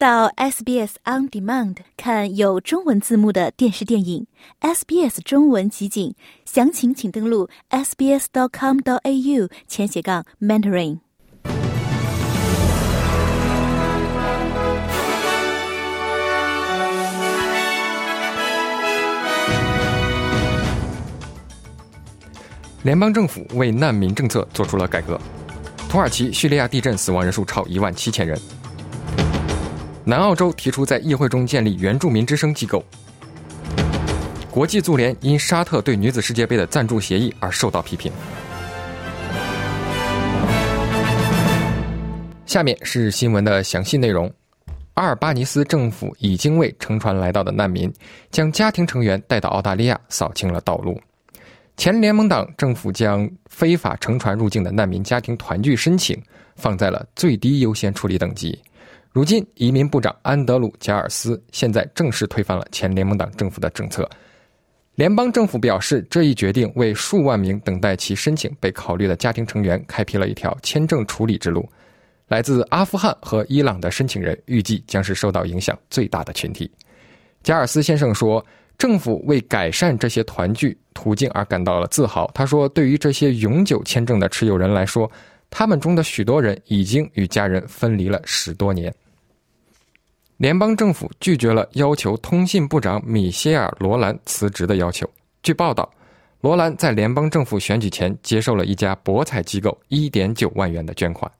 到 SBS On Demand 看有中文字幕的电视电影 SBS 中文集锦，详情请登录 sbs.com.au 前斜杠 mentoring。联邦政府为难民政策做出了改革。土耳其、叙利亚地震死亡人数超一万七千人。南澳洲提出在议会中建立原住民之声机构。国际足联因沙特对女子世界杯的赞助协议而受到批评。下面是新闻的详细内容。阿尔巴尼斯政府已经为乘船来到的难民将家庭成员带到澳大利亚扫清了道路。前联盟党政府将非法乘船入境的难民家庭团聚申请放在了最低优先处理等级。如今，移民部长安德鲁·加尔斯现在正式推翻了前联盟党政府的政策。联邦政府表示，这一决定为数万名等待其申请被考虑的家庭成员开辟了一条签证处理之路。来自阿富汗和伊朗的申请人预计将是受到影响最大的群体。加尔斯先生说。政府为改善这些团聚途径而感到了自豪。他说：“对于这些永久签证的持有人来说，他们中的许多人已经与家人分离了十多年。”联邦政府拒绝了要求通信部长米歇尔·罗兰辞职的要求。据报道，罗兰在联邦政府选举前接受了一家博彩机构1.9万元的捐款。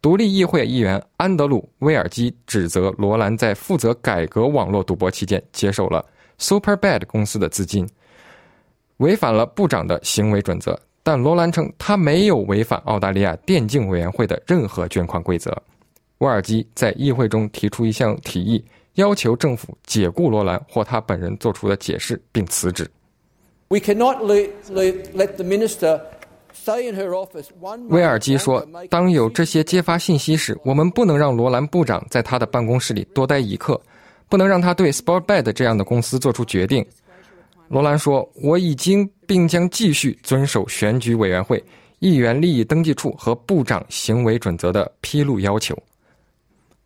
独立议会议员安德鲁·威尔基指责罗兰在负责改革网络赌博期间接受了。Superbad 公司的资金违反了部长的行为准则，但罗兰称他没有违反澳大利亚电竞委员会的任何捐款规则。沃尔基在议会中提出一项提议，要求政府解雇罗兰或他本人做出的解释并辞职。We cannot let let the minister stay in her office. 威尔基说：“当有这些揭发信息时，我们不能让罗兰部长在他的办公室里多待一刻。”不能让他对 Sportbet 这样的公司做出决定，罗兰说：“我已经并将继续遵守选举委员会、议员利益登记处和部长行为准则的披露要求。”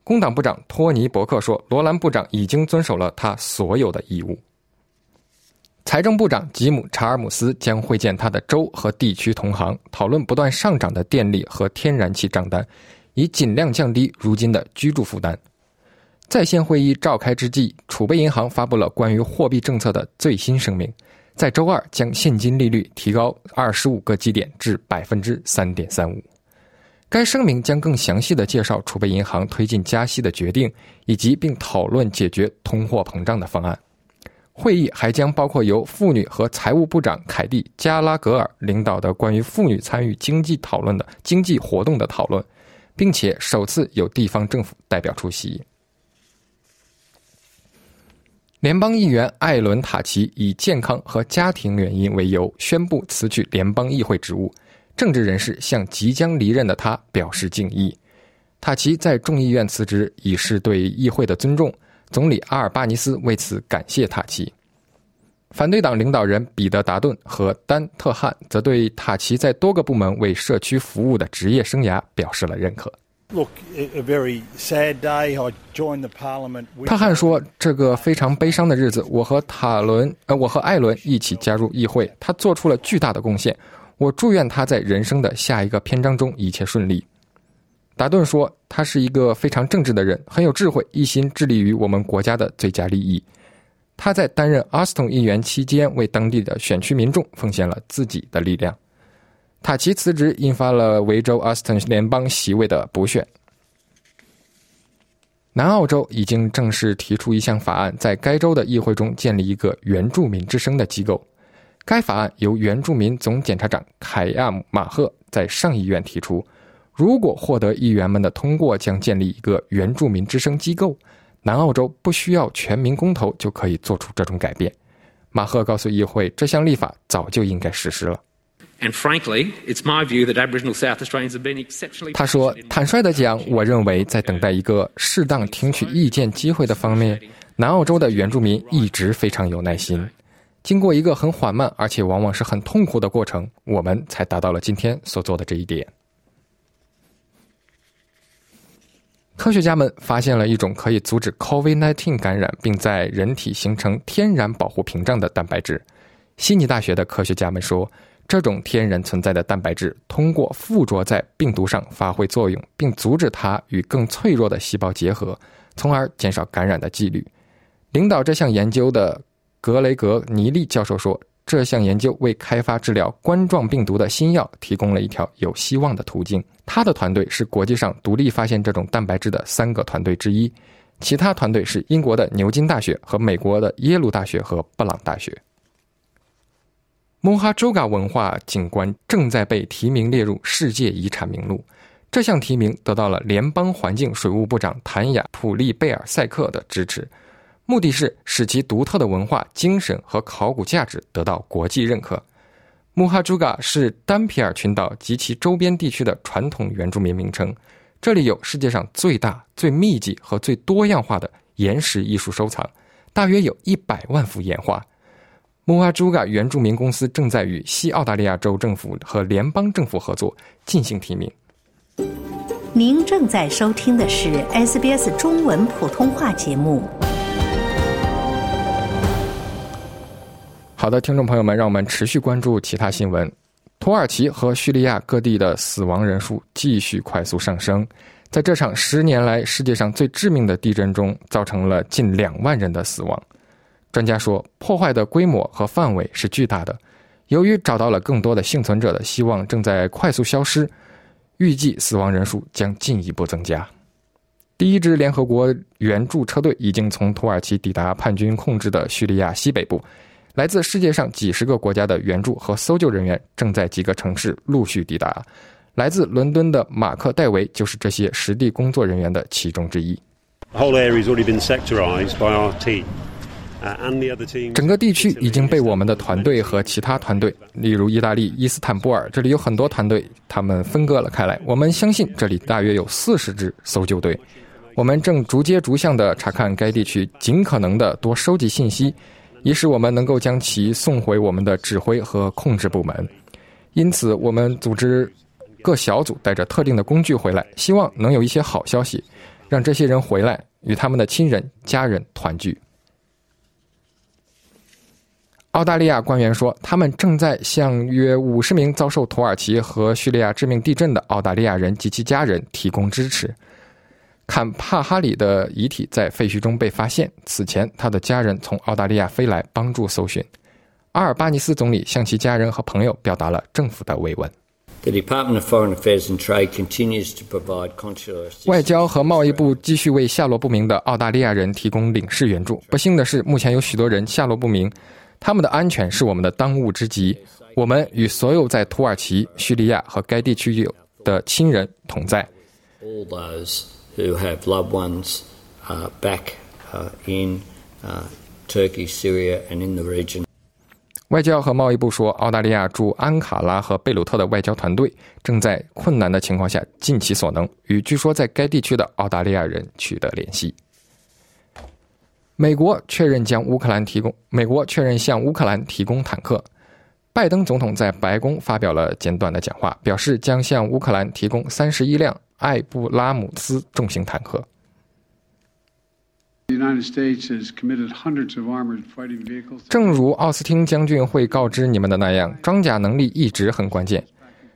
工党部长托尼·伯克说：“罗兰部长已经遵守了他所有的义务。”财政部长吉姆·查尔姆斯将会见他的州和地区同行，讨论不断上涨的电力和天然气账单，以尽量降低如今的居住负担。在线会议召开之际，储备银行发布了关于货币政策的最新声明，在周二将现金利率提高二十五个基点至百分之三点三五。该声明将更详细的介绍储备银行推进加息的决定，以及并讨论解决通货膨胀的方案。会议还将包括由妇女和财务部长凯蒂·加拉格尔领导的关于妇女参与经济讨论的经济活动的讨论，并且首次有地方政府代表出席。联邦议员艾伦·塔奇以健康和家庭原因为由宣布辞去联邦议会职务。政治人士向即将离任的他表示敬意。塔奇在众议院辞职以示对议会的尊重。总理阿尔巴尼斯为此感谢塔奇。反对党领导人彼得·达顿和丹·特汉则对塔奇在多个部门为社区服务的职业生涯表示了认可。特汉说：“这个非常悲伤的日子，我和塔伦，呃，我和艾伦一起加入议会，他做出了巨大的贡献。我祝愿他在人生的下一个篇章中一切顺利。”达顿说：“他是一个非常正直的人，很有智慧，一心致力于我们国家的最佳利益。他在担任阿斯顿议员期间，为当地的选区民众奉献了自己的力量。”塔奇辞职引发了维州阿斯顿联邦席位的补选。南澳洲已经正式提出一项法案，在该州的议会中建立一个原住民之声的机构。该法案由原住民总检察长凯亚姆·马赫在上议院提出。如果获得议员们的通过，将建立一个原住民之声机构。南澳洲不需要全民公投就可以做出这种改变。马赫告诉议会，这项立法早就应该实施了。他说：“坦率地讲，我认为在等待一个适当听取意见机会的方面，南澳洲的原住民一直非常有耐心。经过一个很缓慢而且往往是很痛苦的过程，我们才达到了今天所做的这一点。”科学家们发现了一种可以阻止 COVID-19 感染，并在人体形成天然保护屏障的蛋白质。悉尼大学的科学家们说，这种天然存在的蛋白质通过附着在病毒上发挥作用，并阻止它与更脆弱的细胞结合，从而减少感染的几率。领导这项研究的格雷格尼利教授说。这项研究为开发治疗冠状病毒的新药提供了一条有希望的途径。他的团队是国际上独立发现这种蛋白质的三个团队之一，其他团队是英国的牛津大学和美国的耶鲁大学和布朗大学。穆哈朱嘎文化景观正在被提名列入世界遗产名录，这项提名得到了联邦环境水务部长谭雅普利贝尔塞克的支持。目的是使其独特的文化精神和考古价值得到国际认可。穆哈朱嘎是丹皮尔群岛及其周边地区的传统原住民名称，这里有世界上最大、最密集和最多样化的岩石艺术收藏，大约有一百万幅岩画。穆哈朱嘎原住民公司正在与西澳大利亚州政府和联邦政府合作进行提名。您正在收听的是 SBS 中文普通话节目。好的，听众朋友们，让我们持续关注其他新闻。土耳其和叙利亚各地的死亡人数继续快速上升，在这场十年来世界上最致命的地震中，造成了近两万人的死亡。专家说，破坏的规模和范围是巨大的。由于找到了更多的幸存者的希望正在快速消失，预计死亡人数将进一步增加。第一支联合国援助车队已经从土耳其抵达叛军控制的叙利亚西北部。来自世界上几十个国家的援助和搜救人员正在几个城市陆续抵达。来自伦敦的马克·戴维就是这些实地工作人员的其中之一。整个地区已经被我们的团队和其他团队，例如意大利伊斯坦布尔，这里有很多团队，他们分割了开来。我们相信这里大约有四十支搜救队。我们正逐街逐巷地查看该地区，尽可能地多收集信息。以使我们能够将其送回我们的指挥和控制部门，因此我们组织各小组带着特定的工具回来，希望能有一些好消息，让这些人回来与他们的亲人、家人团聚。澳大利亚官员说，他们正在向约五十名遭受土耳其和叙利亚致命地震的澳大利亚人及其家人提供支持。坎帕哈里的遗体在废墟中被发现。此前，他的家人从澳大利亚飞来帮助搜寻。阿尔巴尼斯总理向其家人和朋友表达了政府的慰问。外交和贸易部继续为下落不明的澳大利亚人提供领事援助。不幸的是，目前有许多人下落不明，他们的安全是我们的当务之急。我们与所有在土耳其、叙利亚和该地区有的亲人同在。Who have loved ones back in Turkey, Syria, and in the region. 外交和贸易部说，澳大利亚驻安卡拉和贝鲁特的外交团队正在困难的情况下尽其所能，与据说在该地区的澳大利亚人取得联系。美国确认将乌克兰提供，美国确认向乌克兰提供坦克。拜登总统在白宫发表了简短的讲话，表示将向乌克兰提供三十一辆。艾布拉姆斯重型坦克。正如奥斯汀将军会告知你们的那样，装甲能力一直很关键。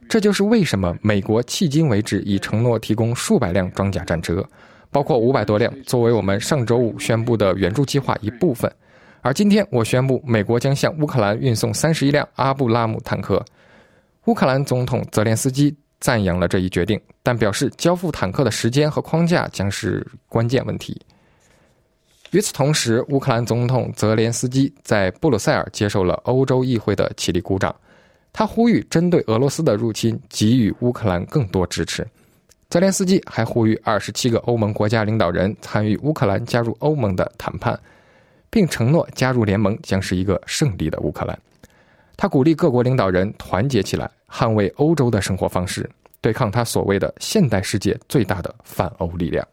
这就是为什么美国迄今为止已承诺提供数百辆装甲战车，包括五百多辆，作为我们上周五宣布的援助计划一部分。而今天我宣布，美国将向乌克兰运送三十一辆阿布拉姆坦克。乌克兰总统泽连斯基。赞扬了这一决定，但表示交付坦克的时间和框架将是关键问题。与此同时，乌克兰总统泽连斯基在布鲁塞尔接受了欧洲议会的起立鼓掌，他呼吁针对俄罗斯的入侵给予乌克兰更多支持。泽连斯基还呼吁二十七个欧盟国家领导人参与乌克兰加入欧盟的谈判，并承诺加入联盟将是一个胜利的乌克兰。他鼓励各国领导人团结起来，捍卫欧洲的生活方式，对抗他所谓的现代世界最大的反欧力量。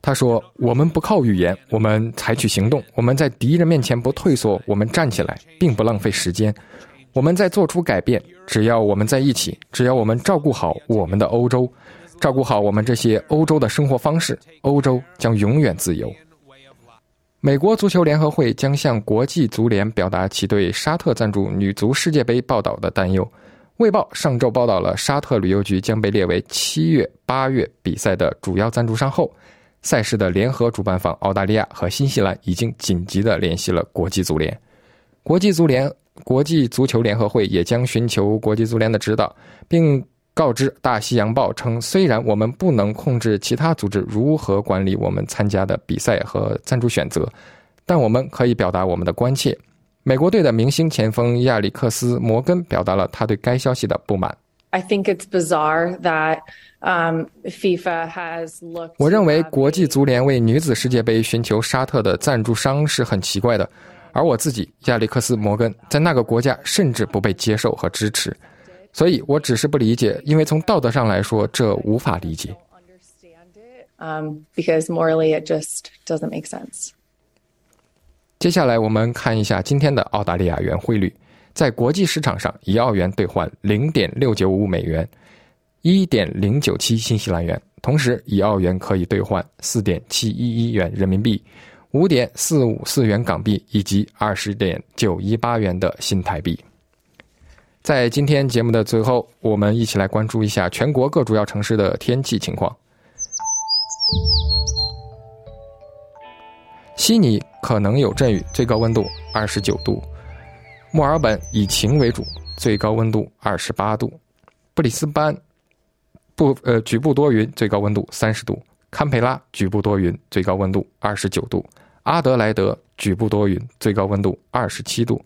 他说：“我们不靠语言，我们采取行动。我们在敌人面前不退缩，我们站起来，并不浪费时间。我们在做出改变，只要我们在一起，只要我们照顾好我们的欧洲，照顾好我们这些欧洲的生活方式，欧洲将永远自由。美国足球联合会将向国际足联表达其对沙特赞助女足世界杯报道的担忧。卫报上周报道了沙特旅游局将被列为七月、八月比赛的主要赞助商后，赛事的联合主办方澳大利亚和新西兰已经紧急地联系了国际足联。国际足联、国际足球联合会也将寻求国际足联的指导，并。告知《大西洋报》称，虽然我们不能控制其他组织如何管理我们参加的比赛和赞助选择，但我们可以表达我们的关切。美国队的明星前锋亚历克斯·摩根表达了他对该消息的不满。I think it's bizarre that um, FIFA has looked. 我认为国际足联为女子世界杯寻求沙特的赞助商是很奇怪的，而我自己亚历克斯·摩根在那个国家甚至不被接受和支持。所以我只是不理解，因为从道德上来说，这无法理解。Um, because morally it just doesn't make sense. 接下来我们看一下今天的澳大利亚元汇率，在国际市场上，一澳元兑换零点六九五美元，一点零九七新西兰元，同时一澳元可以兑换四点七一一元人民币，五点四五四元港币以及二十点九一八元的新台币。在今天节目的最后，我们一起来关注一下全国各主要城市的天气情况。悉尼可能有阵雨，最高温度二十九度；墨尔本以晴为主，最高温度二十八度；布里斯班不呃局部多云，最高温度三十度；堪培拉局部多云，最高温度二十九度；阿德莱德局部多云，最高温度二十七度。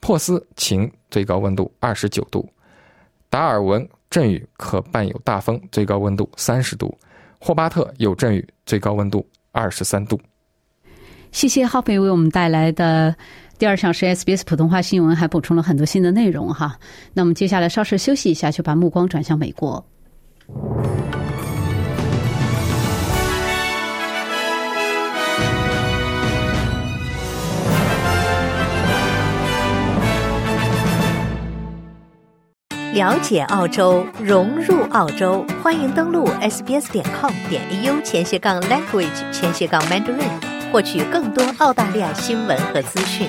珀斯晴，最高温度二十九度；达尔文阵雨可伴有大风，最高温度三十度；霍巴特有阵雨，最高温度二十三度。谢谢浩培为我们带来的第二小时 SBS 普通话新闻，还补充了很多新的内容哈。那我们接下来稍事休息一下，就把目光转向美国。了解澳洲，融入澳洲，欢迎登录 sbs 点 com 点 au 前斜杠 language 前斜杠 mandarin，获取更多澳大利亚新闻和资讯。